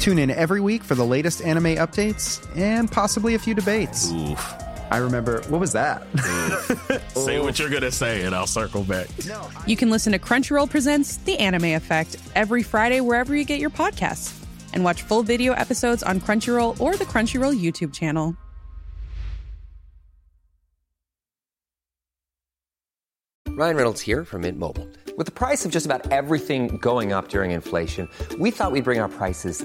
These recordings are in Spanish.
Tune in every week for the latest anime updates and possibly a few debates. Oof. I remember, what was that? Say what you're gonna say, and I'll circle back. you can listen to Crunchyroll Presents The Anime Effect every Friday wherever you get your podcasts. And watch full video episodes on Crunchyroll or the Crunchyroll YouTube channel. Ryan Reynolds here from Mint Mobile. With the price of just about everything going up during inflation, we thought we'd bring our prices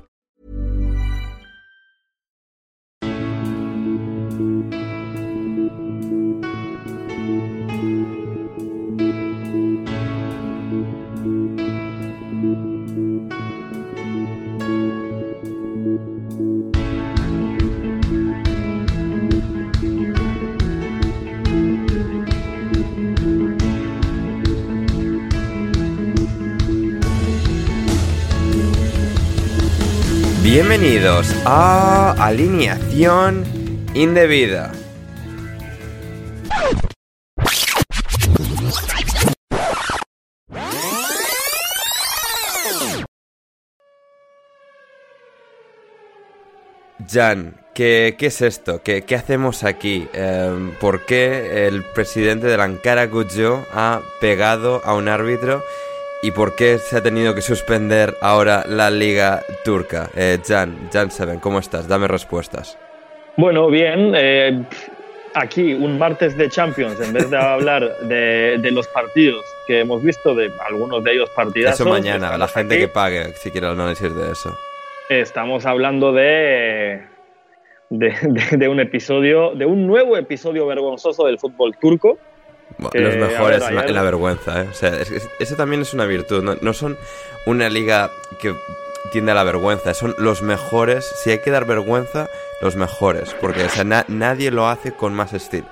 Bienvenidos a Alineación Indebida. Jan, ¿qué, qué es esto? ¿Qué, qué hacemos aquí? Em, ¿Por qué el presidente de la Ankara Gujo ha pegado a un árbitro? ¿Y por qué se ha tenido que suspender ahora la liga turca? Eh, Jan, Jan Seven, ¿cómo estás? Dame respuestas. Bueno, bien. eh, aquí un martes de Champions, en vez de hablar de, de los partidos que hemos visto, de algunos de ellos partidazos. Eso mañana, la gente aquí, que pague, si quiere análisis de eso. Estamos hablando de, de, de- de un episodio, de un nuevo episodio vergonzoso del fútbol turco. Que, los a mejores ver, en la- vergüenza, ¿eh? O sea, es- es- eso también es una virtud. No, no son una liga que tiende a la vergüenza, son los mejores. Si hay que dar vergüenza, los mejores. Porque o sea, na- nadie lo hace con más estilo.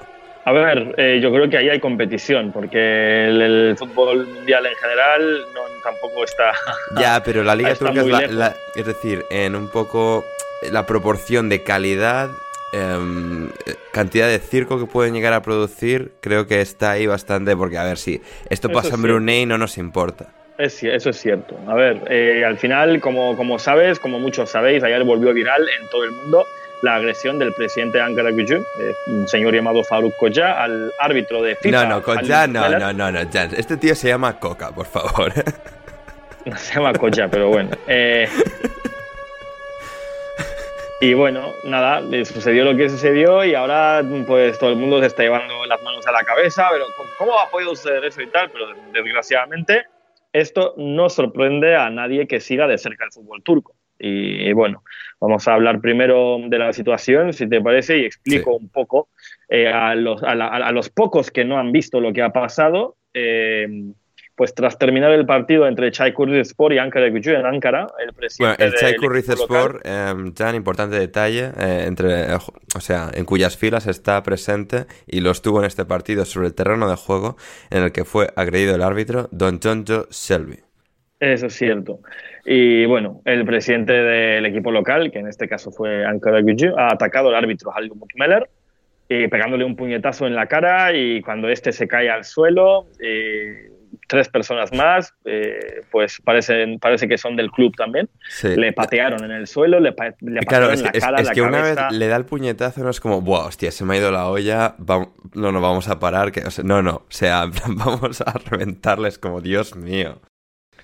A ver, eh, yo creo que ahí hay competición, porque el, el fútbol mundial en general no, tampoco está. Ya, pero la liga turca es la- Es decir, en un poco la proporción de calidad, em, cantidad de circo que pueden llegar a producir, creo que está ahí bastante. Porque, a ver, si esto Eso pasa en sí. Brunei, no nos importa. Eso es cierto. A ver, eh, al final, como, como sabes, como muchos sabéis, ayer volvió viral en todo el mundo la agresión del presidente de Ankara Gücü, eh, un señor llamado Faruk Koca, al árbitro de FIFA. No, no, Jan, no, no, no, no, Jan. Este tío se llama Coca, por favor. No se llama Koca, pero bueno. Eh, y bueno, nada, eh, sucedió lo que sucedió y ahora pues todo el mundo se está llevando las manos a la cabeza, pero ¿cómo- ¿cómo ha podido suceder eso y tal? Pero desgraciadamente esto no sorprende a nadie que siga de cerca el fútbol turco. Y, bueno, vamos a hablar primero de la situación, si te parece, y explico un poco eh, a, los, a, la- a los pocos que no han visto lo que ha pasado. eh, pues tras terminar el partido entre Çaykur Rizespor y Ankara Gücü en Ankara, el Bueno, presidente el del Çaykur Rizespor, eh, Jan, importante detalle, eh, entre, eh, o sea, en cuyas filas está presente y lo estuvo en este partido sobre el terreno de juego en el que fue agredido el árbitro Don Jonjo Shelby. Eso es cierto. Y bueno, el presidente del equipo local, que en este caso fue Ankara Gücü, ha atacado al árbitro Halil Mukmeler eh, pegándole un puñetazo en la cara y cuando este se cae al suelo, eh, tres personas más, eh, pues parecen, parece que son del club también, Sí. le patearon en el suelo, le, pa- le Claro, patearon es, la es- cara, es la que una vez cabeza. le da el puñetazo, no es como, buah, hostia, se me ha ido la olla, vam- no nos vamos a parar. Que, o sea, no, no, o sea, vamos a reventarles como, Dios mío.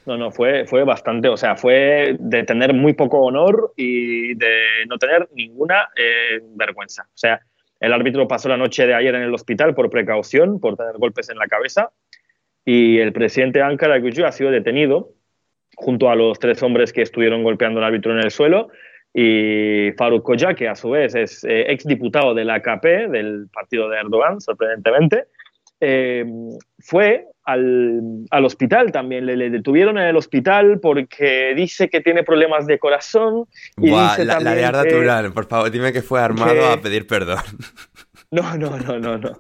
No, no, fue, fue bastante, o sea, fue de tener muy poco honor y de no tener ninguna eh, vergüenza. O sea, el árbitro pasó la noche de ayer en el hospital por precaución, por tener golpes en la cabeza, y el presidente Ankara Gücü ha sido detenido junto a los tres hombres que estuvieron golpeando al árbitro en el suelo, y Faruk Koca, que a su vez es eh, exdiputado del AKP, del partido de Erdogan, sorprendentemente, eh, fue al, al hospital también. Le, le detuvieron en el hospital porque dice que tiene problemas de corazón. Y dice la, la también de Arda que- Turán, por favor, dime que fue armado que- a pedir perdón. No, no, no, no, no.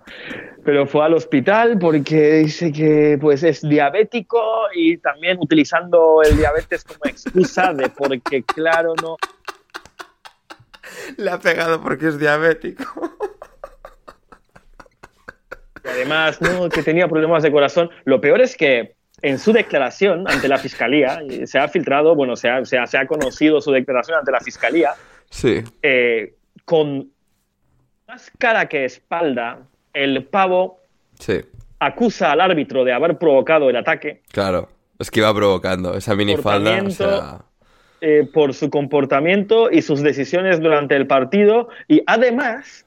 Pero fue al hospital porque dice que pues es diabético y también utilizando el diabetes como excusa de porque claro no Le ha pegado porque es diabético. Y además, no, que tenía problemas de corazón. Lo peor es que en su declaración ante la fiscalía, se ha filtrado, bueno, se ha, se ha- se ha conocido su declaración ante la fiscalía, Sí. eh, con más cara que espalda, el pavo Sí, acusa al árbitro de haber provocado el ataque claro. Es que iba provocando esa minifalda, o sea... eh, por su comportamiento y sus decisiones durante el partido y además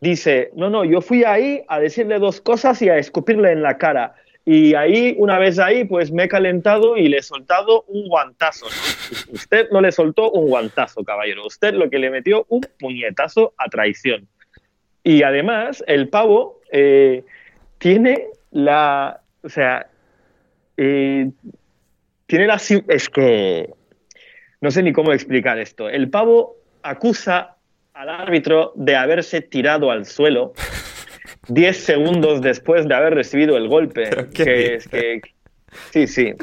dice, no, no, yo fui ahí a decirle dos cosas y a escupirle en la cara. Y ahí, una vez ahí, pues me he calentado y le he soltado un guantazo. Usted no le soltó un guantazo, caballero. Usted lo que le metió un puñetazo a traición. Y además, el pavo eh, tiene la. O sea. eh, tiene la. Es que. No sé ni cómo explicar esto. El pavo acusa al árbitro de haberse tirado al suelo 10 segundos después de haber recibido el golpe. ¿Pero qué Que es que. Sí, sí.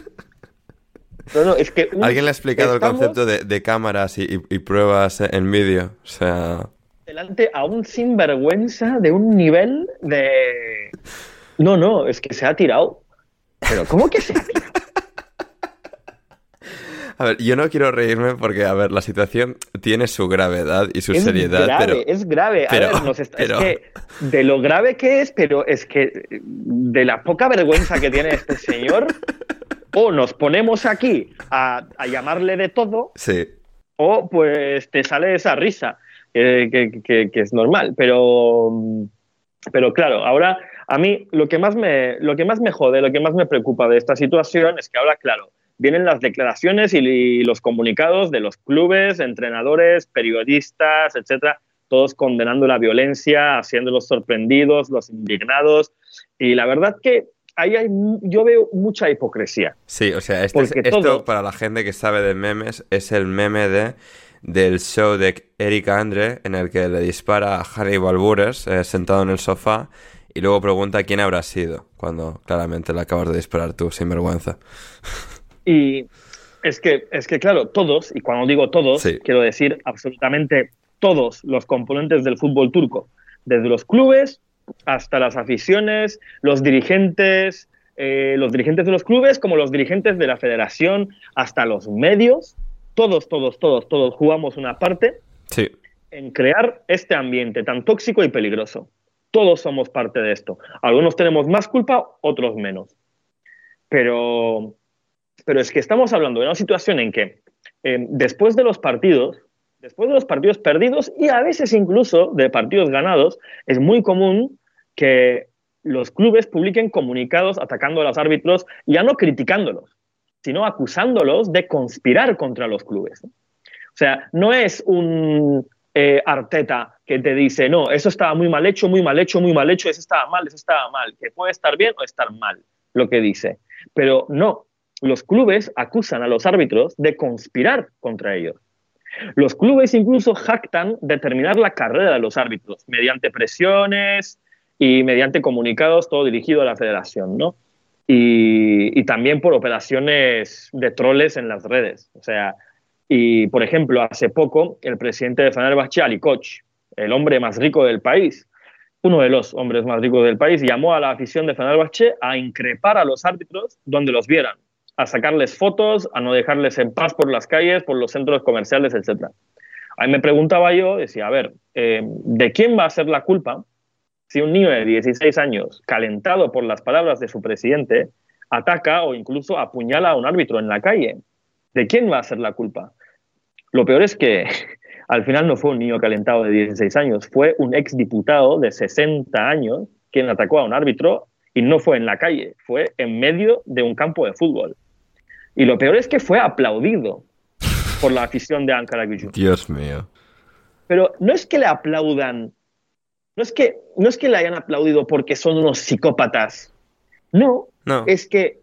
No, no, es que. un- ¿Alguien le ha explicado estamos el concepto de, de cámaras y, y- y pruebas en vídeo? O sea... delante a un sinvergüenza de un nivel de. No, no, es que se ha tirado. Pero, ¿cómo que se ha tirado? A ver, yo no quiero reírme porque, a ver, la situación tiene su gravedad y su es seriedad, grave, pero... es grave. A pero- ver, nos está- pero- Es que de lo grave que es, pero es que de la poca vergüenza que tiene este señor, o nos ponemos aquí a, a llamarle de todo, Sí, o pues te sale esa risa, eh, que, que- que es normal. Pero, pero claro, ahora a mí lo que, más me, lo que más me jode, lo que más me preocupa de esta situación es que ahora, claro, vienen las declaraciones y, y los comunicados de los clubes, entrenadores, periodistas, etcétera, todos condenando la violencia, haciéndolos sorprendidos, los indignados. Y la verdad que ahí hay, yo veo mucha hipocresía. sí, o sea, este es- esto todo- para la gente que sabe de memes es el meme de del show de Eric Andre en el que le dispara a Hannibal Buress eh, sentado en el sofá y luego pregunta quién habrá sido cuando claramente le acabas de disparar tú, sin vergüenza. Y es que, es que, claro, todos, y cuando digo todos, Sí. quiero decir absolutamente todos los componentes del fútbol turco, desde los clubes hasta las aficiones, los dirigentes, eh, los dirigentes de los clubes, como los dirigentes de la federación, hasta los medios, todos, todos, todos, todos jugamos una parte Sí, en crear este ambiente tan tóxico y peligroso. Todos somos parte de esto. Algunos tenemos más culpa, otros menos. Pero, pero es que estamos hablando de una situación en que eh, después de los partidos, después de los partidos perdidos y a veces incluso de partidos ganados, es muy común que los clubes publiquen comunicados atacando a los árbitros, ya no criticándolos, sino acusándolos de conspirar contra los clubes. O sea, no es un eh, Arteta que te dice, no, eso estaba muy mal hecho, muy mal hecho, muy mal hecho, eso estaba mal, eso estaba mal, que puede estar bien o estar mal, lo que dice. Pero no, los clubes acusan a los árbitros de conspirar contra ellos. Los clubes incluso jactan de terminar la carrera de los árbitros mediante presiones y mediante comunicados, todo dirigido a la federación, ¿no? Y, también por operaciones de troles en las redes. O sea, y por ejemplo, hace poco el presidente de Fenerbahce, Ali Koch, el hombre más rico del país, uno de los hombres más ricos del país, llamó a la afición de Fenerbahce a increpar a los árbitros donde los vieran, a sacarles fotos, a no dejarles en paz por las calles, por los centros comerciales, etc. Ahí me preguntaba yo, decía, a ver, eh, ¿de quién va a ser la culpa si un niño de 16 años, calentado por las palabras de su presidente, ataca o incluso apuñala a un árbitro en la calle? ¿De quién va a ser la culpa? Lo peor es que al final no fue un niño calentado de 16 años, fue un exdiputado de 60 años quien atacó a un árbitro y no fue en la calle, fue en medio de un campo de fútbol. Y lo peor es que fue aplaudido por la afición de Ankara Gücü. Dios mío. Pero no es que le aplaudan, no es que, no es que le hayan aplaudido porque son unos psicópatas. No, No. es que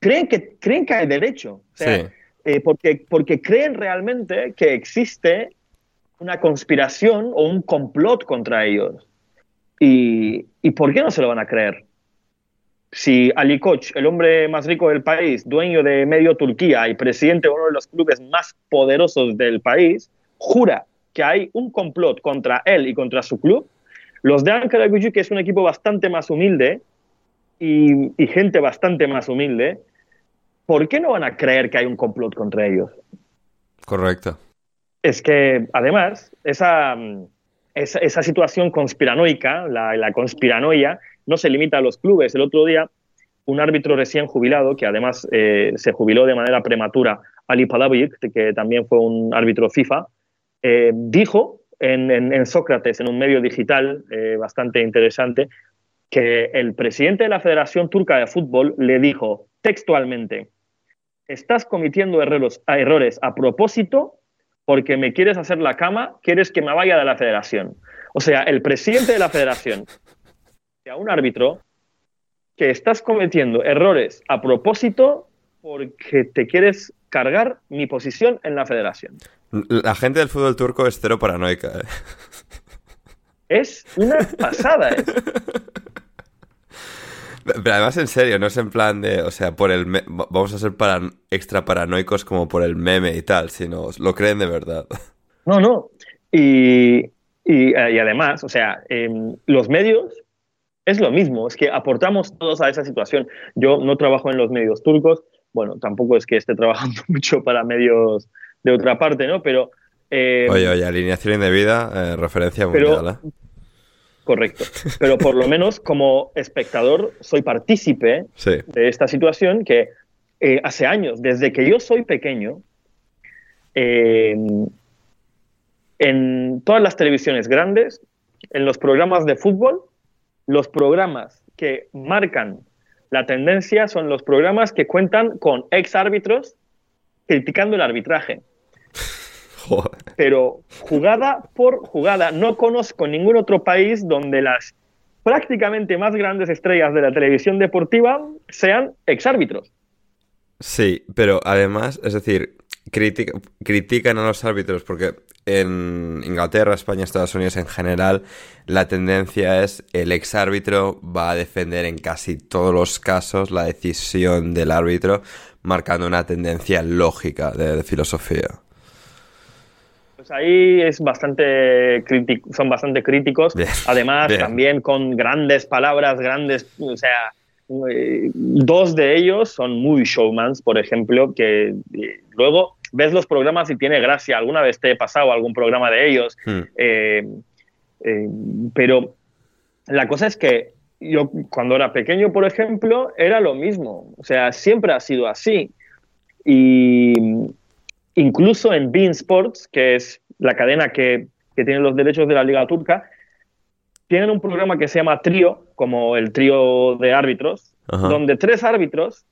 creen que, creen que hay derecho. O sea, Sí. eh, porque, porque creen realmente que existe una conspiración o un complot contra ellos. ¿Y, ¿y por qué no se lo van a creer? Si Ali Koch, el hombre más rico del país, dueño de medio Turquía y presidente de uno de los clubes más poderosos del país, jura que hay un complot contra él y contra su club, los de Ankara Gücü, que es un equipo bastante más humilde y, y gente bastante más humilde, ¿por qué no van a creer que hay un complot contra ellos? Correcto. Es que, además, esa, mm, esa, esa situación conspiranoica, la, la conspiranoia, no se limita a los clubes. El otro día, un árbitro recién jubilado, que además eh, se jubiló de manera prematura, Ali Palavic, que también fue un árbitro FIFA, eh, dijo en, Sócrates, en un medio digital eh, bastante interesante, que el presidente de la Federación Turca de Fútbol le dijo textualmente, estás cometiendo errores, errores a propósito porque me quieres hacer la cama, quieres que me vaya de la federación. O sea, el presidente de la federación, a un árbitro, que estás cometiendo errores a propósito porque te quieres cargar mi posición en la federación. La gente del fútbol turco es cero paranoica. ¿eh? Es una pasada. ¿eh? Pero además, en serio, no es en plan de, o sea, por el me- vamos a ser paran- extra paranoicos como por el meme y tal, sino lo creen de verdad. No, no. Y, y, eh, y además, o sea, em, los medios es lo mismo, es que aportamos todos a esa situación. Yo no trabajo en los medios turcos, bueno, tampoco es que esté trabajando mucho para medios de otra parte, ¿no? Pero... eh, Oye, oye, alineación indebida, eh, referencia Pero- mundial, ¿eh? Correcto. Pero por lo menos como espectador soy partícipe Sí. de esta situación que eh, hace años, desde que yo soy pequeño, eh, en todas las televisiones grandes, en los programas de fútbol, los programas que marcan la tendencia son los programas que cuentan con ex árbitros criticando el arbitraje Joder. pero jugada por jugada. No conozco ningún otro país donde las prácticamente más grandes estrellas de la televisión deportiva sean exárbitros. Sí, pero además, es decir, critica- critican a los árbitros porque en Inglaterra, España, Estados Unidos en general, la tendencia es el exárbitro va a defender en casi todos los casos la decisión del árbitro, marcando una tendencia lógica de, de filosofía. Pues ahí es bastante crítico, son bastante críticos. Bien, Además, bien. también con grandes palabras, grandes, o sea, eh, dos de ellos son muy showmans, por ejemplo, que eh, luego ves los programas y tiene gracia. Alguna vez te he pasado algún programa de ellos, Hmm. eh, eh, pero la cosa es que yo cuando era pequeño, por ejemplo, era lo mismo. O sea, siempre ha sido así. Y incluso en Bein Sports, que es la cadena que, que tiene los derechos de la Liga Turca, tienen un programa que se llama Trío, como el trío de árbitros, Ajá. donde tres árbitros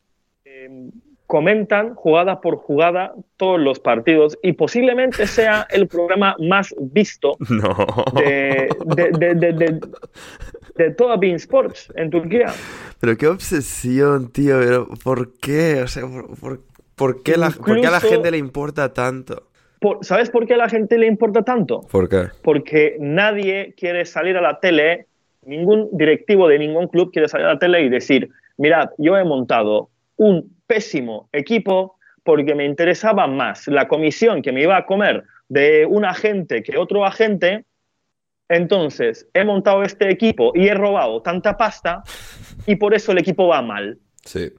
eh, comentan jugada por jugada todos los partidos y posiblemente sea el programa más visto No. de, de, de, de, toda Bein Sports en Turquía. Pero qué obsesión, tío. Pero ¿Por qué? O sea, ¿por, por- por qué, la, por qué a la gente le importa tanto? Por- ¿Sabes por qué a la gente le importa tanto? ¿Por qué? porque nadie quiere salir a la tele, ningún directivo de ningún club quiere salir a la tele y decir, mirad, yo he montado un pésimo equipo porque me interesaba más la comisión que me iba a comer de un agente que otro agente Entonces, he montado este equipo y he robado tanta pasta y por eso el equipo va mal. Sí.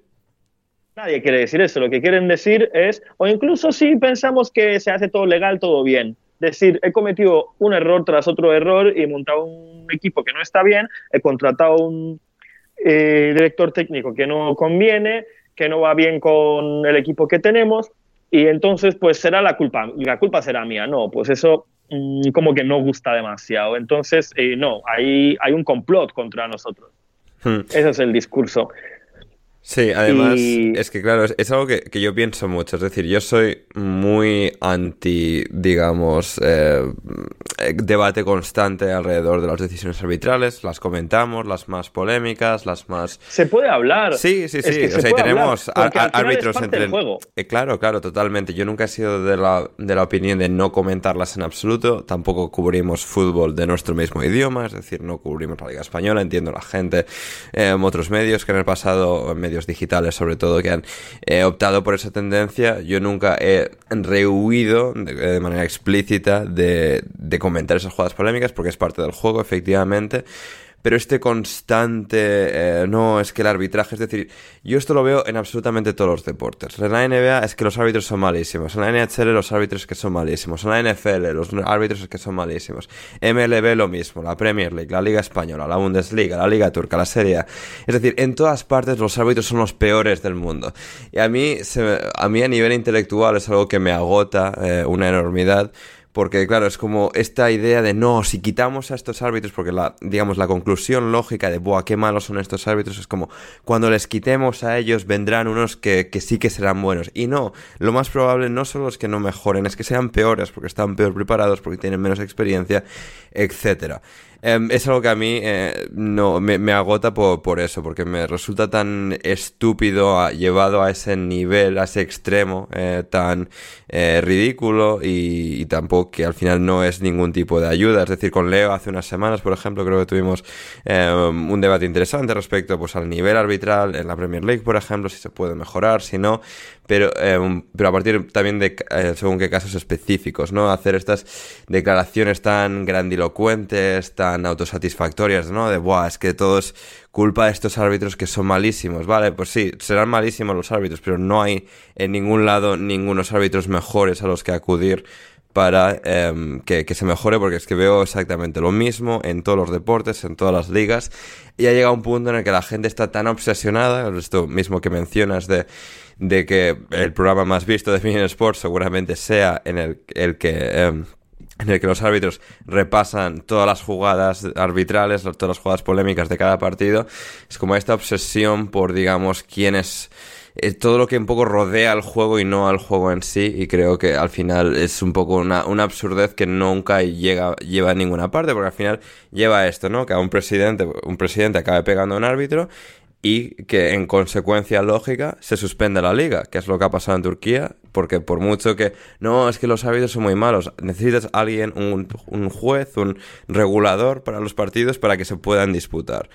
Nadie quiere decir eso. Lo que quieren decir es, o incluso si pensamos que se hace todo legal, todo bien. Decir, he cometido un error tras otro error y he montado un equipo que no está bien, he contratado un eh, director técnico que no conviene, que no va bien con el equipo que tenemos y entonces pues será la culpa, la culpa será mía. No, pues eso mm, como que no gusta demasiado. Entonces, eh, no, hay, hay un complot contra nosotros. Hmm. Ese es el discurso. Sí, además, Y- es que claro, es, es algo que, que yo pienso mucho. Es decir, yo soy muy anti, digamos, eh, eh, debate constante alrededor de las decisiones arbitrales. Las comentamos, las más polémicas, las más... Se puede hablar. Sí, sí, Es sí. que o se sea, tenemos hablar, es árbitros entre. juego. Eh, claro, claro, totalmente. Yo nunca he sido de la, de la opinión de no comentarlas en absoluto. Tampoco cubrimos fútbol de nuestro mismo idioma, es decir, no cubrimos la Liga Española. Entiendo la gente, eh, otros medios que en el pasado, digitales sobre todo, que han eh, optado por esa tendencia. Yo nunca he rehuido de, de manera explícita de, de comentar esas jugadas polémicas porque es parte del juego, efectivamente. Pero este constante, eh, no, es que el arbitraje, es decir, yo esto lo veo en absolutamente todos los deportes. En la NBA es que los árbitros son malísimos, en la NHL los árbitros que son malísimos, en la NFL los árbitros que son malísimos, MLB lo mismo, la Premier League, la Liga Española, la Bundesliga, la Liga Turca, la Serie A. Es decir, en todas partes los árbitros son los peores del mundo. Y a mí, se a mí a nivel intelectual es algo que me agota eh, una enormidad. Porque, claro, es como esta idea de no, si quitamos a estos árbitros, porque la, digamos, la conclusión lógica de, buah, qué malos son estos árbitros, es como, cuando les quitemos a ellos, vendrán unos que, que sí que serán buenos. Y no, lo más probable no son los que no mejoren, es que sean peores, porque están peor preparados, porque tienen menos experiencia, etcétera. Em, es algo que a mí eh, no me, me agota por, por eso, porque me resulta tan estúpido a- llevado a ese nivel, a ese extremo eh, tan eh, ridículo y, y tampoco que al final no es ningún tipo de ayuda. Es decir, con Leo hace unas semanas, por ejemplo, creo que tuvimos eh, un debate interesante respecto pues, al nivel arbitral en la Premier League, por ejemplo, si se puede mejorar, si no, pero, eh, pero a partir también de eh, según qué casos específicos, ¿no? Hacer estas declaraciones tan grandilocuentes, tan autosatisfactorias, ¿no? De, buah, es que todo es culpa de estos árbitros que son malísimos, ¿vale? Pues sí, serán malísimos los árbitros, pero no hay en ningún lado ningunos árbitros mejores a los que acudir para em, que, que se mejore, porque es que veo exactamente lo mismo en todos los deportes, en todas las ligas, y ha llegado un punto en el que la gente está tan obsesionada, esto mismo que mencionas de, de que el programa más visto de Bein Sports seguramente sea en el, el que... em, en el que los árbitros repasan todas las jugadas arbitrales, todas las jugadas polémicas de cada partido. Es como esta obsesión por, digamos, quién es eh, todo lo que un poco rodea al juego y no al juego en sí. Y creo que al final es un poco una, una absurdez que nunca llega, lleva a ninguna parte, porque al final lleva esto, ¿no? Que a un presidente, un presidente acabe pegando a un árbitro y que en consecuencia lógica se suspende la liga, que es lo que ha pasado en Turquía, porque por mucho que no, es que los árbitros son muy malos, necesitas alguien, un, un juez, un regulador para los partidos para que se puedan disputar.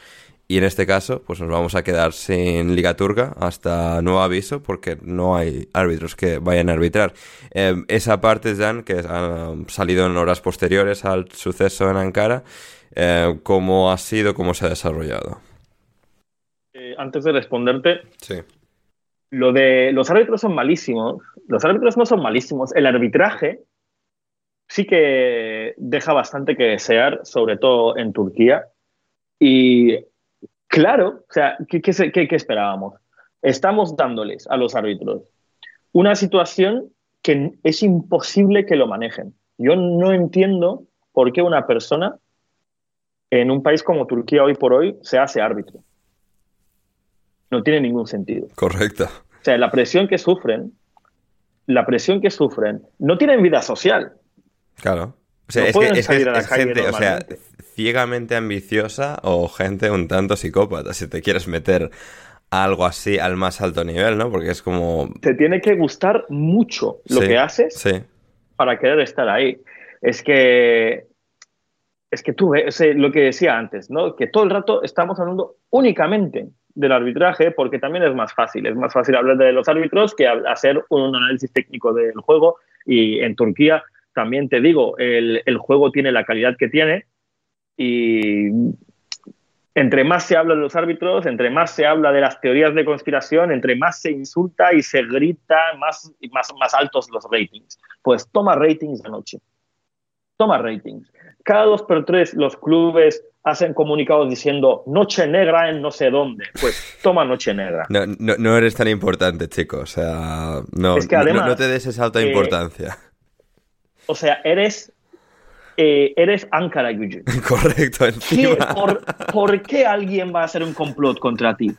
Y en este caso, pues nos vamos a quedar sin Liga Turca hasta nuevo aviso, porque no hay árbitros que vayan a arbitrar. Eh, esa parte, Jan, que ha salido en horas posteriores al suceso en Ankara, eh, ¿cómo ha sido, cómo se ha desarrollado? Eh, antes de responderte, Sí. lo de los árbitros son malísimos. Los árbitros no son malísimos. El arbitraje sí que deja bastante que desear, sobre todo en Turquía. Y claro, o sea, ¿qué, qué se- qué- qué esperábamos? Estamos dándoles a los árbitros una situación que es imposible que lo manejen. Yo no entiendo por qué una persona en un país como Turquía hoy por hoy se hace árbitro. No tiene ningún sentido. Correcto. O sea, la presión que sufren, la presión que sufren, no tienen vida social. Claro. O sea, No es que, es, que salir a la es calle gente, o sea, normalmente. ciegamente ambiciosa o gente un tanto psicópata, si te quieres meter algo así al más alto nivel, ¿no? Porque es como... Te tiene que gustar mucho lo Sí, que haces Sí, para querer estar ahí. Es que es que tú ves eh, lo que decía antes, ¿no? Que todo el rato estamos hablando únicamente del arbitraje porque también es más fácil. Es más fácil hablar de los árbitros que hacer un análisis técnico del juego. Y en Turquía, también te digo, el, el juego tiene la calidad que tiene Y entre más se habla de los árbitros, entre más se habla de las teorías de conspiración, entre más se insulta y se grita, más, más, más altos los ratings. Pues toma ratings anoche. Toma ratings. Cada dos por tres los clubes hacen comunicados diciendo noche negra en no sé dónde. Pues toma noche negra. No, no, no eres tan importante, chico. O sea, no, Es que además, no, no te des esa alta eh, importancia. O sea, eres, eh, eres Ankara Gücü. Correcto, ¿Qué- por, por qué alguien va a hacer un complot contra ti?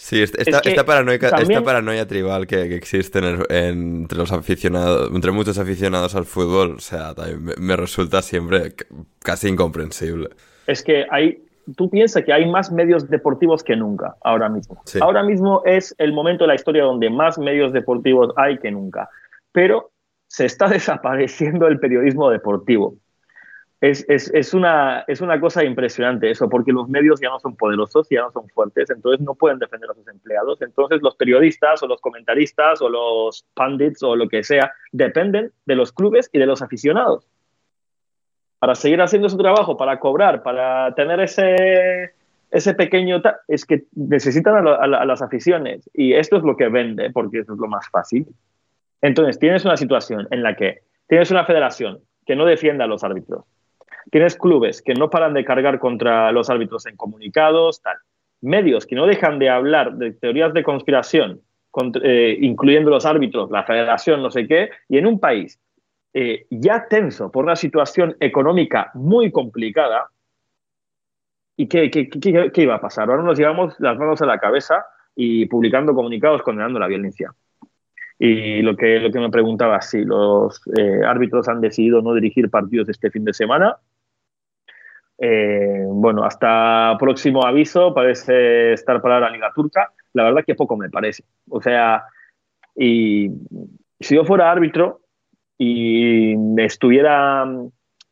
Sí, esta, que esta paranoica- también- esta paranoia tribal que, que existe en el- en- entre los aficionados, entre muchos aficionados al fútbol, o sea, me, me resulta siempre casi incomprensible. Es que hay, tú piensas que hay más medios deportivos que nunca ahora mismo. Sí. Ahora mismo es el momento de la historia donde más medios deportivos hay que nunca. Pero se está desapareciendo el periodismo deportivo. Es, es, es, una, es una cosa impresionante eso, porque los medios ya no son poderosos, ya no son fuertes, entonces no pueden defender a sus empleados. Entonces los periodistas o los comentaristas o los pundits o lo que sea dependen de los clubes y de los aficionados para seguir haciendo su trabajo, para cobrar, para tener ese, ese pequeño... Es que necesitan a las aficiones y esto es lo que vende, porque eso es lo más fácil. Entonces, tienes una situación en la que tienes una federación que no defiende a los árbitros, tienes clubes que no paran de cargar contra los árbitros en comunicados, tal, medios que no dejan de hablar de teorías de conspiración, cont- eh, incluyendo los árbitros, la federación, no sé qué, y en un país eh, ya tenso por una situación económica muy complicada, ¿y qué, qué, qué- qué iba a pasar? Ahora nos llevamos las manos a la cabeza y publicando comunicados condenando la violencia. Y lo que, lo que me preguntaba, si los eh, árbitros han decidido no dirigir partidos este fin de semana, eh, bueno, hasta próximo aviso parece estar para la Liga Turca. La verdad que poco me parece. O sea, y si yo fuera árbitro y estuviera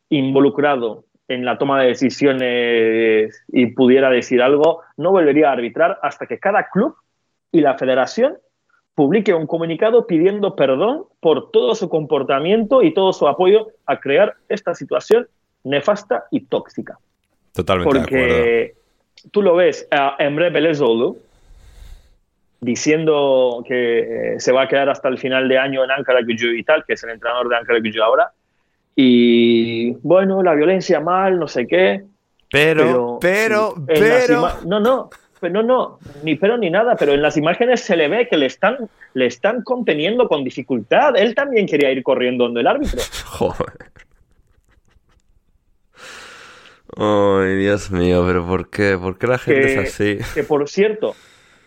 involucrado en la toma de decisiones y pudiera decir algo, no volvería a arbitrar hasta que cada club y la federación publique un comunicado pidiendo perdón por todo su comportamiento y todo su apoyo a crear esta situación nefasta y tóxica. Totalmente de acuerdo. Porque tú lo ves a Emre Belözoğlu diciendo que eh, se va a quedar hasta el final de año en Ankara Gücü y tal, que es el entrenador de Ankara Gücü ahora. Y bueno, la violencia mal, no sé qué. Pero, pero, pero... ima- No, no, pero no, no, ni pero ni nada, pero en las imágenes se le ve que le están, le están conteniendo con dificultad. Él también quería ir corriendo donde el árbitro. Joder. Ay, Dios mío, pero ¿por qué? ¿Por qué la gente que, es así? que, por cierto,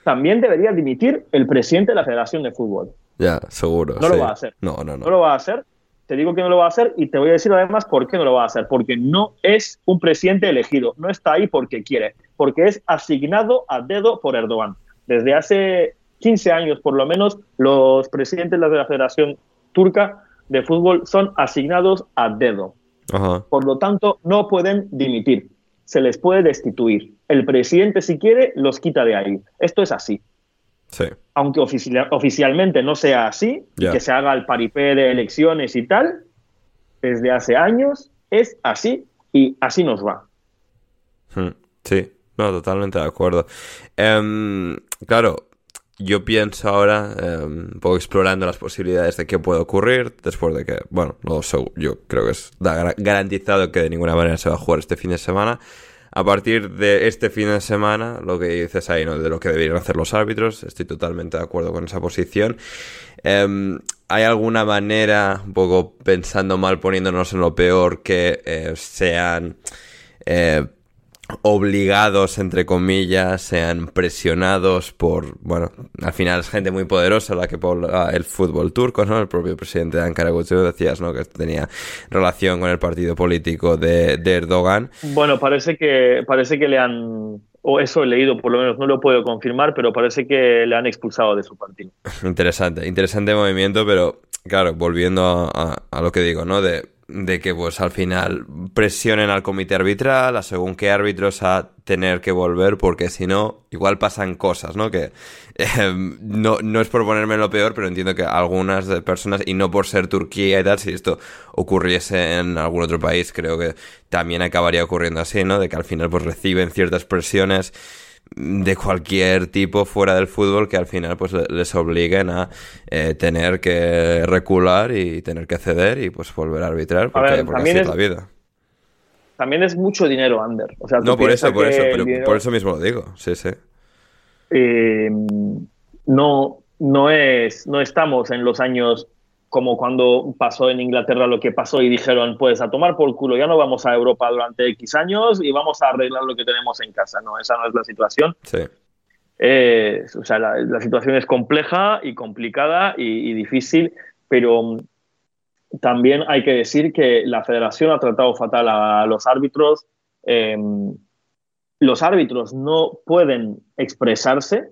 también debería dimitir el presidente de la Federación de Fútbol. Ya, seguro. No lo va a hacer. No, no, no. No lo va a hacer. Te digo que no lo va a hacer y te voy a decir además por qué no lo va a hacer. Porque no es un presidente elegido. No está ahí porque quiere. Porque es asignado a dedo por Erdogan. Desde hace 15 años, por lo menos, los presidentes de la Federación Turca de Fútbol son asignados a dedo. Ajá. Por lo tanto, no pueden dimitir. Se les puede destituir. El presidente, si quiere, los quita de ahí. Esto es así. Sí. Aunque ofici- oficialmente no sea así, y Ya. que se haga el paripé de elecciones y tal, desde hace años es así y así nos va. Hmm, Sí, totalmente de acuerdo. Em, claro, yo pienso ahora, em, un poco explorando las posibilidades de qué puede ocurrir, después de que, bueno, no yo creo que es garantizado que de ninguna manera se va a jugar este fin de semana. A partir de este fin de semana, lo que dices ahí, ¿no? De lo que deberían hacer los árbitros, estoy totalmente de acuerdo con esa posición. Em, ¿Hay alguna manera, un poco pensando mal, poniéndonos en lo peor, que eh, sean eh, obligados, entre comillas, sean presionados por, bueno, al final es gente muy poderosa la que pobla el fútbol turco, ¿no? El propio presidente de Ankara decías, ¿no? Que tenía relación con el partido político de, de Erdogan. Bueno, parece que, parece que le han, o eso he leído por lo menos, no lo puedo confirmar, pero parece que le han expulsado de su partido. Interesante, interesante movimiento, pero claro, volviendo a, a- a lo que digo, ¿no? De de que pues al final presionen al comité arbitral, a según qué árbitros a tener que volver, porque si no, igual pasan cosas, ¿no? Que eh, no, no es por ponerme lo peor, pero entiendo que algunas personas, y no por ser Turquía y tal, si esto ocurriese en algún otro país, creo que también acabaría ocurriendo así, ¿no? De que al final pues reciben ciertas presiones de cualquier tipo fuera del fútbol que al final pues les obliguen a eh, tener que recular y tener que ceder y pues volver a arbitrar porque, así es la vida. También es mucho dinero, Ander. no, por eso, por eso, pero por eso mismo lo digo, sí, sí. Eh, no, no, es, no estamos en los años como cuando pasó en Inglaterra lo que pasó y dijeron, pues a tomar por culo, ya no vamos a Europa durante X años y vamos a arreglar lo que tenemos en casa. No, esa no es la situación. Sí. o sea, la, situación es compleja y complicada y, difícil, pero mm, también hay que decir que la federación ha tratado fatal a los árbitros. Em, los árbitros no pueden expresarse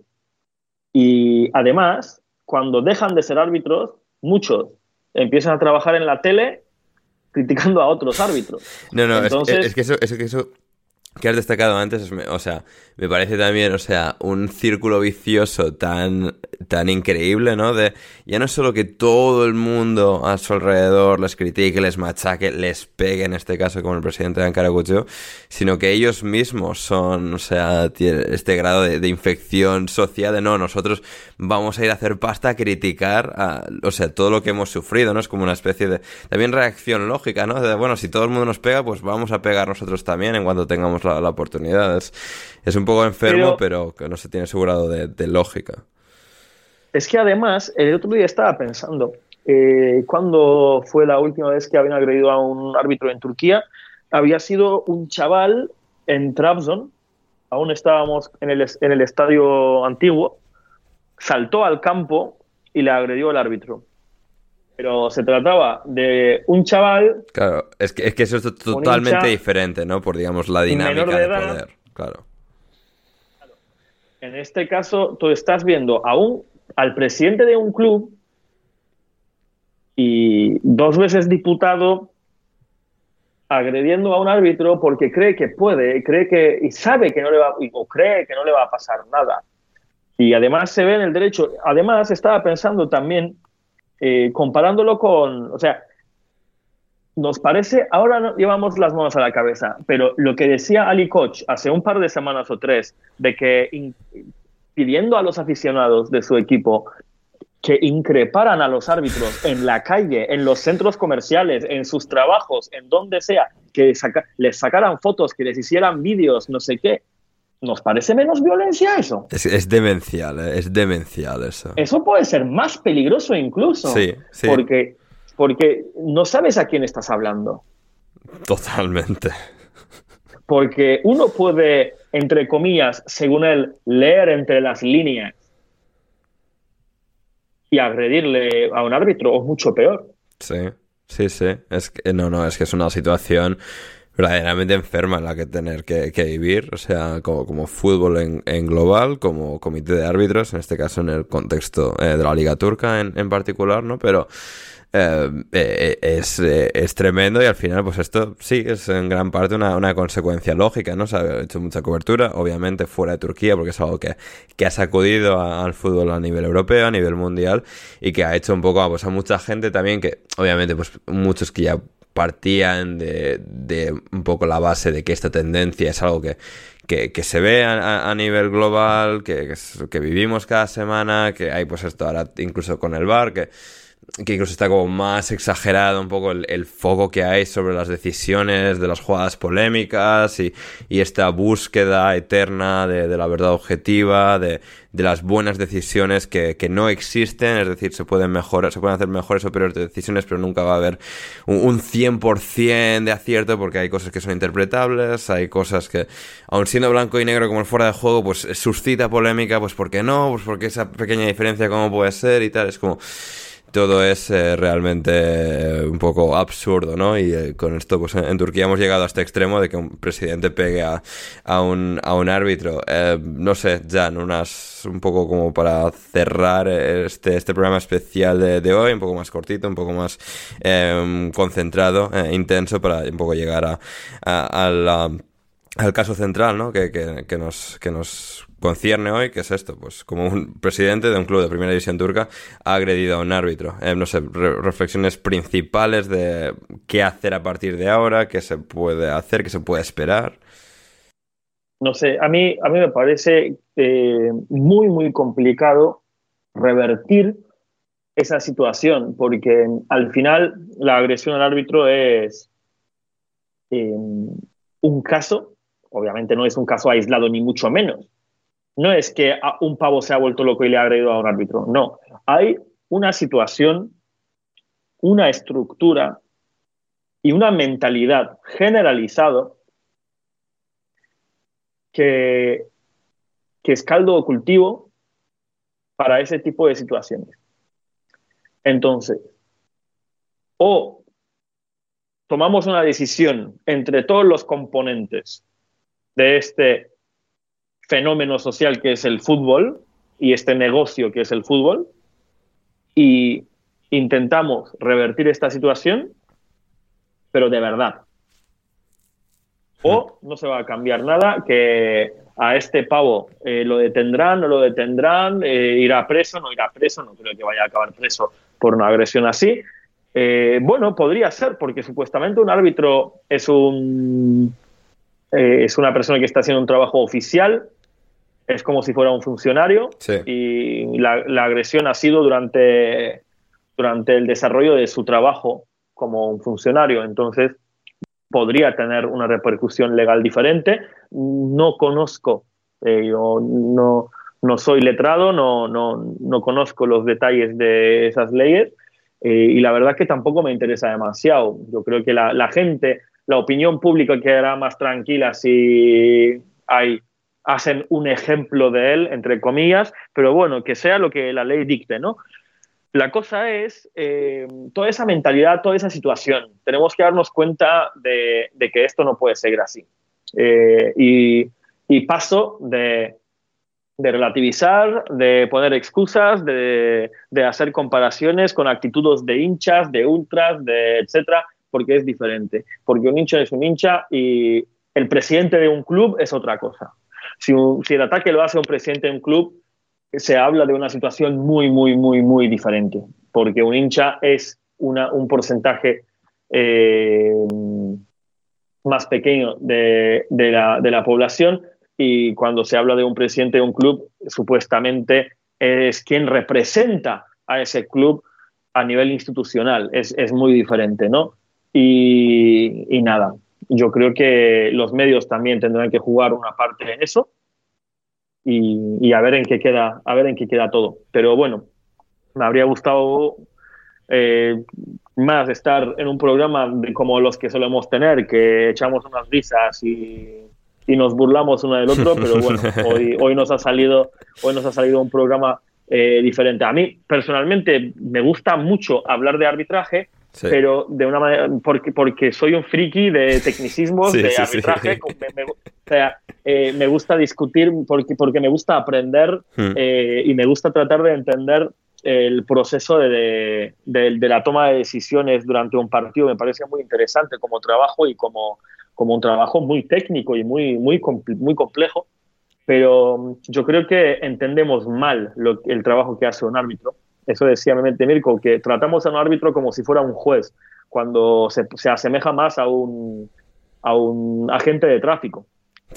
y además, cuando dejan de ser árbitros, muchos empiezan a trabajar en la tele criticando a otros árbitros. No, no, es, que eso, es que eso que has destacado antes, o sea, me parece también, o sea, un círculo vicioso tan, tan increíble, ¿no? De ya no solo que todo el mundo a su alrededor les critique, les machaque, les pegue, en este caso, como el presidente de Ankara sino que ellos mismos son, o sea, tienen este grado de, infección social de no, nosotros vamos a ir a hacer pasta a criticar, a, o sea, todo lo que hemos sufrido, ¿no? Es como una especie de, también reacción lógica, ¿no? De, bueno, si todo el mundo nos pega, pues vamos a pegar nosotros también en cuanto tengamos la, la oportunidad. Es, un poco enfermo, pero, que no se tiene asegurado de, lógica. Es que además, el otro día estaba pensando, eh, cuando fue la última vez que habían agredido a un árbitro en Turquía, había sido un chaval en Trabzon, aún estábamos en el, en el estadio antiguo, saltó al campo y le agredió al árbitro pero se trataba de un chaval. Claro, es que, es que eso es totalmente diferente, ¿no? Por, digamos, la dinámica de, poder. Claro. En este caso, tú estás viendo a un, al presidente de un club y dos veces diputado agrediendo a un árbitro porque cree que puede, cree que y sabe que no le va o cree que no le va a pasar nada. Y además se ve en el derecho. Además estaba pensando también eh, comparándolo con, o sea, nos parece, ahora no llevamos las manos a la cabeza, pero lo que decía Ali Koch hace un par de semanas o tres, de que pidiendo a los aficionados de su equipo que increparan a los árbitros en la calle, en los centros comerciales, en sus trabajos, en donde sea, que les sacaran fotos, que les hicieran vídeos, no sé qué, ¿Nos parece menos violencia eso? Es, demencial, ¿eh? es demencial eso. Eso puede ser más peligroso incluso. Sí, sí. Porque, porque no sabes a quién estás hablando. Totalmente. Porque uno puede, entre comillas, según él, leer entre las líneas y agredirle a un árbitro, o mucho peor. Sí, sí, sí. Es que, no, no, es que es una situación verdaderamente enferma en la que tener que, vivir, o sea, como, como fútbol en, en, global, como comité de árbitros, en este caso en el contexto eh, de la Liga Turca en, en particular, ¿no? Pero eh, eh, es, es, tremendo y al final, pues esto sí es en gran parte una, una consecuencia lógica, ¿no? Se ha hecho mucha cobertura, obviamente fuera de Turquía, porque es algo que, que ha sacudido al fútbol a nivel europeo, a nivel mundial, y que ha hecho un poco pues, a mucha gente también que, obviamente, pues muchos que ya partían de, un poco la base de que esta tendencia es algo que, que, se ve a, nivel global, que, que, vivimos cada semana, que hay pues esto ahora incluso con el bar, que que incluso está como más exagerado un poco el, foco que hay sobre las decisiones de las jugadas polémicas y, esta búsqueda eterna de, la verdad objetiva, de, las buenas decisiones que, no existen, es decir, se pueden mejorar, se pueden hacer mejores o peores decisiones, pero nunca va a haber un, un 100% de acierto porque hay cosas que son interpretables, hay cosas que, aun siendo blanco y negro como el fuera de juego, pues suscita polémica, pues ¿por qué no? Pues porque esa pequeña diferencia cómo puede ser y tal, es como todo es eh, realmente eh, un poco absurdo, ¿no? Y eh, con esto, pues en Turquía hemos llegado a este extremo de que un presidente pegue a, a, un, a un árbitro. no sé, Jan, unas, un poco como para cerrar este, este programa especial de, de hoy, un poco más cortito, un poco más concentrado, intenso, para un poco llegar a, a, al caso central, ¿no? Que, que, nos, que nos concierne hoy, que es esto, pues como un presidente de un club de primera división turca ha agredido a un árbitro. Eh, no sé, reflexiones principales de qué hacer a partir de ahora, qué se puede hacer, qué se puede esperar. No sé, a mí, a mí me parece eh, muy, muy complicado revertir esa situación, porque al final la agresión al árbitro es eh, un caso, obviamente no es un caso aislado ni mucho menos, no es que un pavo se ha vuelto loco y le ha agredido a un árbitro, no. Hay una situación, una estructura y una mentalidad generalizada que, que es caldo o cultivo para ese tipo de situaciones. Entonces, o tomamos una decisión entre todos los componentes de este fenómeno social que es el fútbol y este negocio que es el fútbol y intentamos revertir esta situación, pero de verdad. O no se va a cambiar nada, que a este pavo eh, lo detendrán, no lo detendrán, eh, irá preso, no irá preso, no creo que vaya a acabar preso por una agresión así. Eh, bueno, podría ser, porque supuestamente un árbitro es un es una persona que está haciendo un trabajo oficial, es como si fuera un funcionario y la, agresión ha sido durante, durante el desarrollo de su trabajo como un funcionario. Entonces, podría tener una repercusión legal diferente. No conozco, eh, yo no, no soy letrado, no, no, no, conozco los detalles de esas leyes eh, y la verdad que tampoco me interesa demasiado. Yo creo que la, la gente, la opinión pública quedará más tranquila si hay hacen un ejemplo de él, entre comillas, pero bueno, que sea lo que la ley dicte, ¿no? La cosa es eh, toda esa mentalidad, toda esa situación. Tenemos que darnos cuenta de, que esto no puede seguir así. Eh, y, paso de, relativizar, de poner excusas, de, hacer comparaciones con actitudes de hinchas, de ultras, de etcétera, porque es diferente. Porque un hincha es un hincha y el presidente de un club es otra cosa. Si, el ataque lo hace un presidente de un club, se habla de una situación muy, muy, muy, muy diferente, porque un hincha es un porcentaje eh, más pequeño de, la, población y cuando se habla de un presidente de un club, supuestamente es quien representa a ese club a nivel institucional. Es, muy diferente, ¿no? Y, nada, yo creo que los medios también tendrán que jugar una parte en eso y, a ver en qué queda, a ver en qué queda todo. Pero bueno, me habría gustado eh, más estar en un programa como los que solemos tener, que echamos unas risas y, nos burlamos uno del otro, pero bueno, hoy, hoy nos ha salido, hoy nos ha salido un programa eh, diferente. A mí personalmente me gusta mucho hablar de arbitraje, pero de una manera, porque, porque soy un friki de tecnicismos, de arbitraje, me, o sea, eh, me gusta discutir porque, porque me gusta aprender hmm. eh, y me gusta tratar de entender el proceso de, de, de, la toma de decisiones durante un partido. Me parece muy interesante como trabajo y como, como un trabajo muy técnico y muy, muy, muy complejo. Pero yo creo que entendemos mal lo, el trabajo que hace un árbitro eso decía Mehmet Mirko, que tratamos a un árbitro como si fuera un juez, cuando se, asemeja más a un, a un agente de tráfico.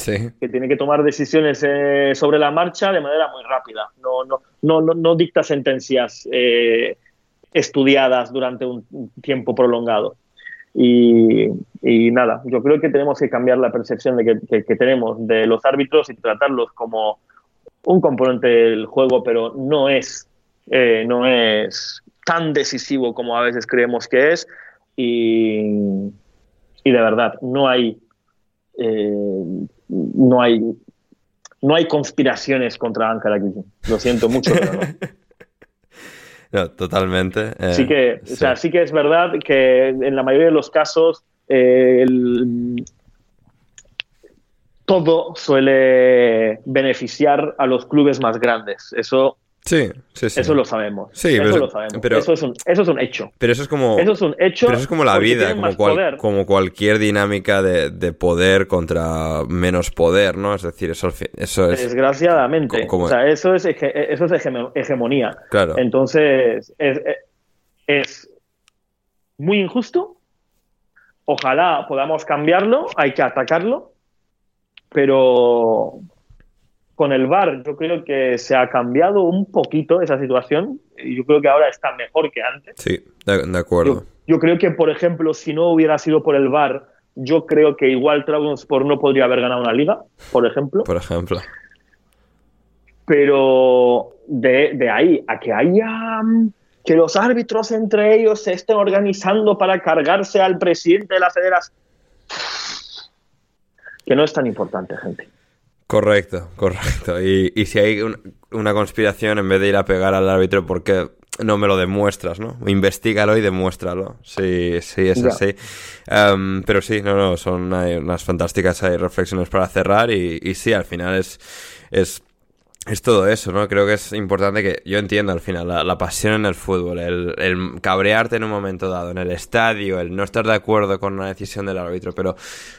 que tiene que tomar decisiones eh, sobre la marcha de manera muy rápida. No, no, no, no, dicta sentencias eh, estudiadas durante un tiempo prolongado. Y, nada, yo creo que tenemos que cambiar la percepción de que, que, tenemos de los árbitros y tratarlos como un componente del juego, pero no es eh, no es tan decisivo como a veces creemos que es y, y de verdad no hay eh, no hay no hay conspiraciones contra Ankara Lo siento mucho, pero no. No, totalmente. eh, sí que, o sea, sí que es verdad que en la mayoría de los casos eh, el- todo suele beneficiar a los clubes más grandes. Eso, Sí, sí, sí. eso lo sabemos. Sí, eso pero- lo sabemos. pero- eso, es un, eso es un hecho. Pero eso es como. Eso es un hecho. Pero eso es como la vida, como, cual- como cualquier dinámica de, de poder contra menos poder, ¿no? Es decir, eso, eso es. Desgraciadamente. Co- como- O sea, eso es, hege- eso es hegemo- hegemonía. Claro. Entonces, es, es muy injusto. Ojalá podamos cambiarlo, hay que atacarlo, pero con el VAR yo creo que se ha cambiado un poquito esa situación. y Yo creo que ahora está mejor que antes. Sí, de, acuerdo. Yo, yo creo que, por ejemplo, si no hubiera sido por el VAR, yo creo que igual Trabzonspor no podría haber ganado una liga, por ejemplo. Por ejemplo. pero de, de ahí a que haya mm, que los árbitros entre ellos se estén organizando para cargarse al presidente de la federación que no es tan importante gente Correcto, correcto. Y, y si hay un- una conspiración, en vez de ir a pegar al árbitro, ¿por qué no me lo demuestras, no? Investígalo y demuéstralo. Sí, sí, es así. Em, pero sí, no, no, son hay unas fantásticas hay reflexiones para cerrar y, y sí, al final es, es, es todo eso, ¿no? Creo que es importante que yo entiendo al final la, la pasión en el fútbol, el, el cabrearte en un momento dado, en el estadio, el no estar de acuerdo con una decisión del árbitro, pero, o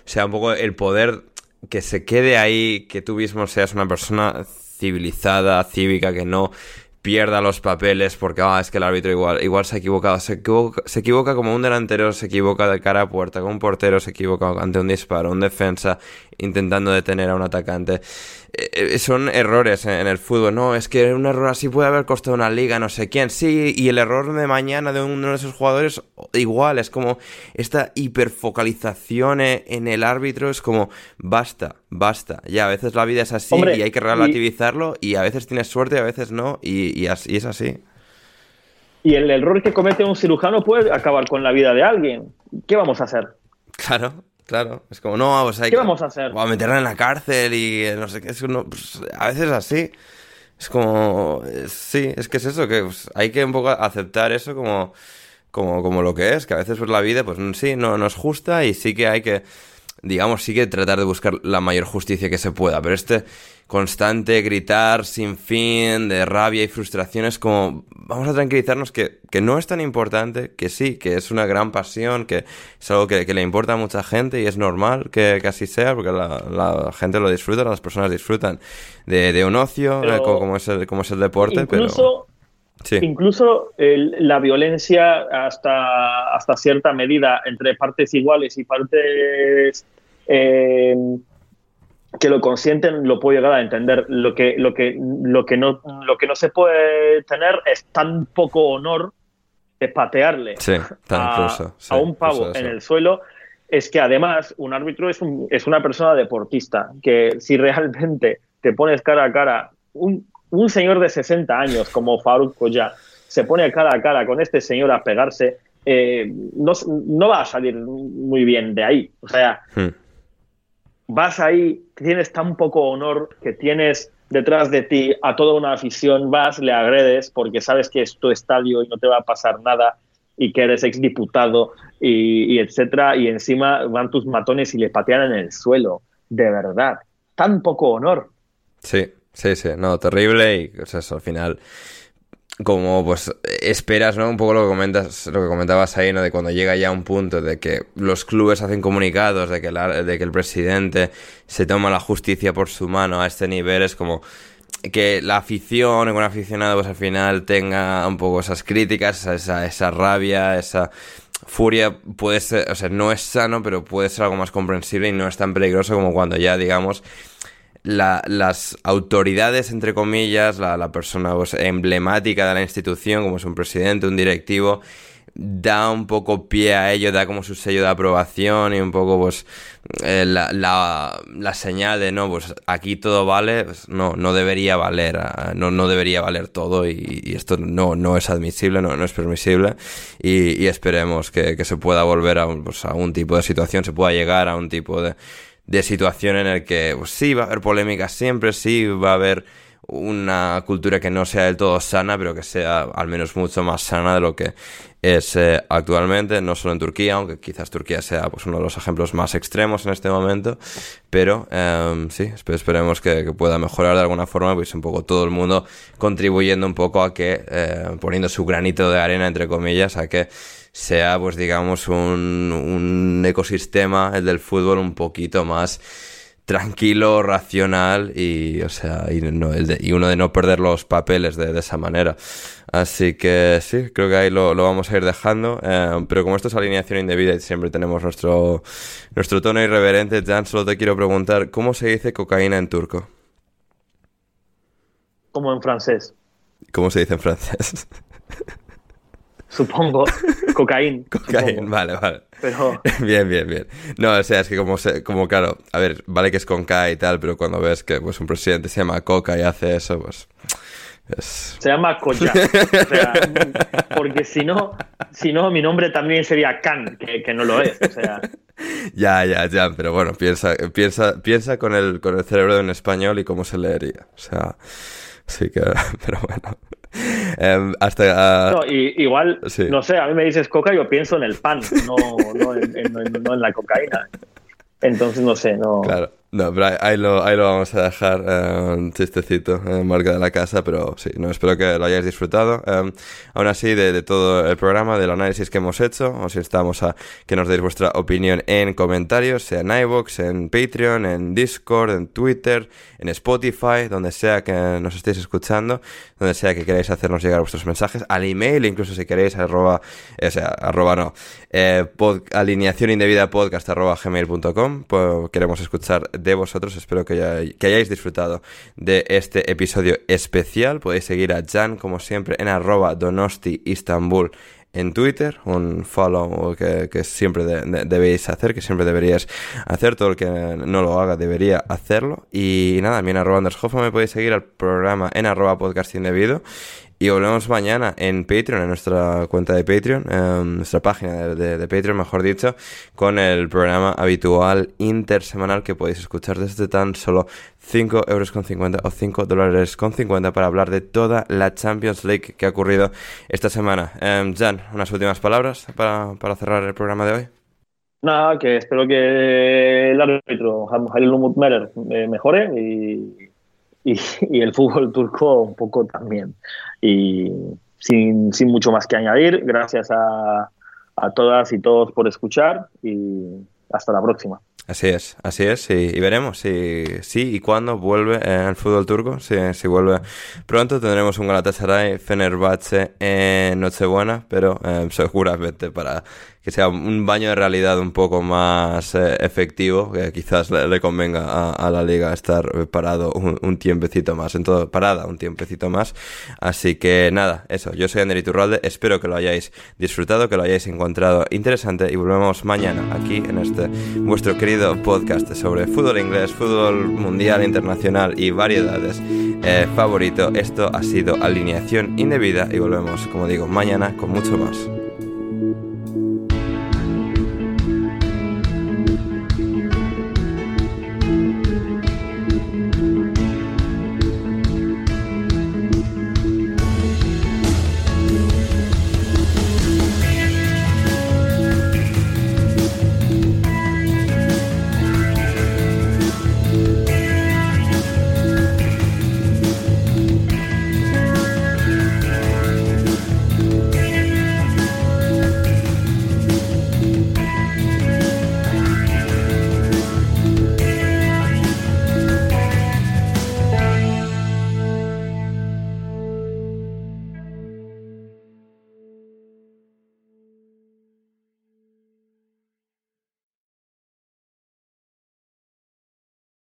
sea, un poco el poder que se quede ahí, que tú mismo seas una persona civilizada, cívica, que no pierda los papeles porque ah, es que el árbitro igual, igual se ha equivocado. Se equivoca, se equivoca como un delantero, se equivoca de cara a puerta, como un portero se equivoca ante un disparo, un defensa intentando detener a un atacante. Eh, son errores en, en el fútbol, no, es que un error así puede haber costado una liga, no sé quién, sí, y el error de mañana de uno de esos jugadores, igual, es como esta hiperfocalización e- en el árbitro, es como, basta, basta, ya, a veces la vida es así Hombre, y hay que y- relativizarlo y a veces tienes suerte y a veces no, y, y así, y es así. y el error que comete un cirujano puede acabar con la vida de alguien. ¿qué vamos a hacer? Claro, claro. Es como, no, pues hay ¿Qué que- vamos a hacer? A meterla en la cárcel y eh, no sé qué. Es que no, pues, a veces así. Es como, eh, sí, es que es eso, que pues, hay que un poco aceptar eso como, como, como lo que es, que a veces pues, la vida, pues sí, no, no es justa y sí que hay que, digamos, sí que tratar de buscar la mayor justicia que se pueda, pero este constante gritar sin fin de rabia y frustración es como, vamos a tranquilizarnos que, que no es tan importante, que sí, que es una gran pasión, que es algo que, que le importa a mucha gente y es normal que, que así sea, porque la, la gente lo disfruta, las personas disfrutan de, de un ocio, eh, como es el, como es el deporte, pero... incluso Sí, Incluso la violencia hasta, hasta cierta medida entre partes iguales y partes eh, que lo consienten lo puedo llegar a entender. Lo que, lo que, lo que, no, lo que no se puede tener es tan poco honor de patearle sí, a, incluso. sí, a un pavo en eso. el suelo es que además un árbitro es, un- es una persona deportista que si realmente te pones cara a cara un, un señor de 60 años como Faruk Koya se pone cara a cara con este señor a pegarse eh, no, no va a salir muy bien de ahí o sea Hmm. vas ahí, tienes tan poco honor que tienes detrás de ti a toda una afición, vas, le agredes porque sabes que es tu estadio y no te va a pasar nada y que eres exdiputado y, y etcétera, y encima van tus matones y le patean en el suelo. De verdad, tan poco honor. Sí, sí, sí, no, terrible y pues eso, al final, como pues esperas, ¿no? Un poco lo que comentas, lo que comentabas ahí, ¿no? De cuando llega ya un punto de que los clubes hacen comunicados, de que, la- de que el presidente se toma la justicia por su mano a este nivel, es como que la afición, un aficionado, pues al final tenga un poco esas críticas, esa, esa, esa rabia, esa furia, puede ser, o sea, no es sano, pero puede ser algo más comprensible y no es tan peligroso como cuando ya, digamos, la- las autoridades, entre comillas, la, persona pues, emblemática de la institución, como es un presidente, un directivo, da un poco pie a ello, da como su sello de aprobación y un poco pues eh, la, la, la señal de no, pues aquí todo vale, pues, no, no debería valer, ah, no, no debería valer todo y, esto no, no es admisible, no, no es permisible. Y, y esperemos que, que se pueda volver a pues, a un tipo de situación, se pueda llegar a un tipo de, de situación en el que pues, sí va a haber polémicas siempre, sí va a haber una cultura que no sea del todo sana, pero que sea al menos mucho más sana de lo que es eh, actualmente, no solo en Turquía, aunque quizás Turquía sea pues, uno de los ejemplos más extremos en este momento, pero em, sí, esperemos que, pueda mejorar de alguna forma, pues un poco todo el mundo contribuyendo un poco a que, eh, poniendo su granito de arena, entre comillas, a que sea, pues digamos, un, un ecosistema, el del fútbol, un poquito más tranquilo, racional y, o sea, y, y uno de no perder los papeles de, esa manera. Así que sí, creo que ahí lo, vamos a ir dejando. Eh, pero como esto es alineación indebida y siempre tenemos nuestro, nuestro tono irreverente, Jan, solo te quiero preguntar, ¿cómo se dice cocaína en turco? Como en francés. ¿Cómo se dice en francés? supongo. Cocaín. Cocaín, vale, vale. Pero... Bien, bien, bien. No, o sea, es que como, como claro, a ver, vale que es con K y tal, pero cuando ves que pues, un presidente se llama Coca y hace eso, pues... Se llama Koya. porque si no, si no, mi nombre también sería Khan, que, no lo es. O sea... Ya, ya, ya, pero bueno, piensa, piensa, piensa con el, con el cerebro en español y cómo se leería. O sea, sí que, pero bueno. Em, hasta. Ah, no, igual, no sé, a mí me dices coca, yo pienso en el pan, no, no, en, no en la cocaína. Entonces, no sé, no. Claro. No, pero ahí lo, ahí lo vamos a dejar, eh, un chistecito en marca de la casa, pero sí, no, espero que lo hayáis disfrutado. Eh, aún así, de, todo el programa, del análisis que hemos hecho, os instamos a que nos deis vuestra opinión en comentarios, sea en iVoox, en Patreon, en Discord, en Twitter, en Spotify, donde sea que nos estéis escuchando, donde sea que queráis hacernos llegar vuestros mensajes, al email, incluso si queréis, arroba, o sea, arroba no, eh, alineación indebida podcast arroba gmail.com, pues, queremos escuchar de vosotros. Espero que, hayáis disfrutado de este episodio especial. Podéis seguir a Jan, como siempre, en arroba Donosti Istanbul en Twitter, un follow que, siempre debéis hacer, que siempre deberíais hacer, todo el que no lo haga debería hacerlo. Y nada, también arroba Anders me podéis seguir al programa en arroba podcast indebido. Y volvemos mañana en Patreon, en nuestra cuenta de Patreon, en nuestra página de, Patreon, mejor dicho, con el programa habitual intersemanal que podéis escuchar desde tan solo 5 euros con 50 o 5 dólares con 50 para hablar de toda la Champions League que ha ocurrido esta semana. Um, Jan, unas últimas palabras para, cerrar el programa de hoy. Nada, que espero que el árbitro Halil Umut Merer eh, mejore y y, el fútbol turco un poco también. Y sin, sin mucho más que añadir, gracias a, a todas y todos por escuchar y hasta la próxima. Así es, así es, y, veremos si, si y cuándo vuelve eh, el fútbol turco, si, si vuelve pronto tendremos un Galatasaray Fenerbahce en Nochebuena, pero eh, seguramente para que sea un baño de realidad un poco más eh, efectivo, que quizás le, convenga a, la liga estar parado un, tiempecito más, en todo, parada un tiempecito más. Así que nada, eso, yo soy Ander Iturralde, espero que lo hayáis disfrutado, que lo hayáis encontrado interesante y volvemos mañana aquí en este vuestro querido podcast sobre fútbol inglés, fútbol mundial, internacional y variedades eh, favorito. Esto ha sido alineación indebida y volvemos, como digo, mañana con mucho más.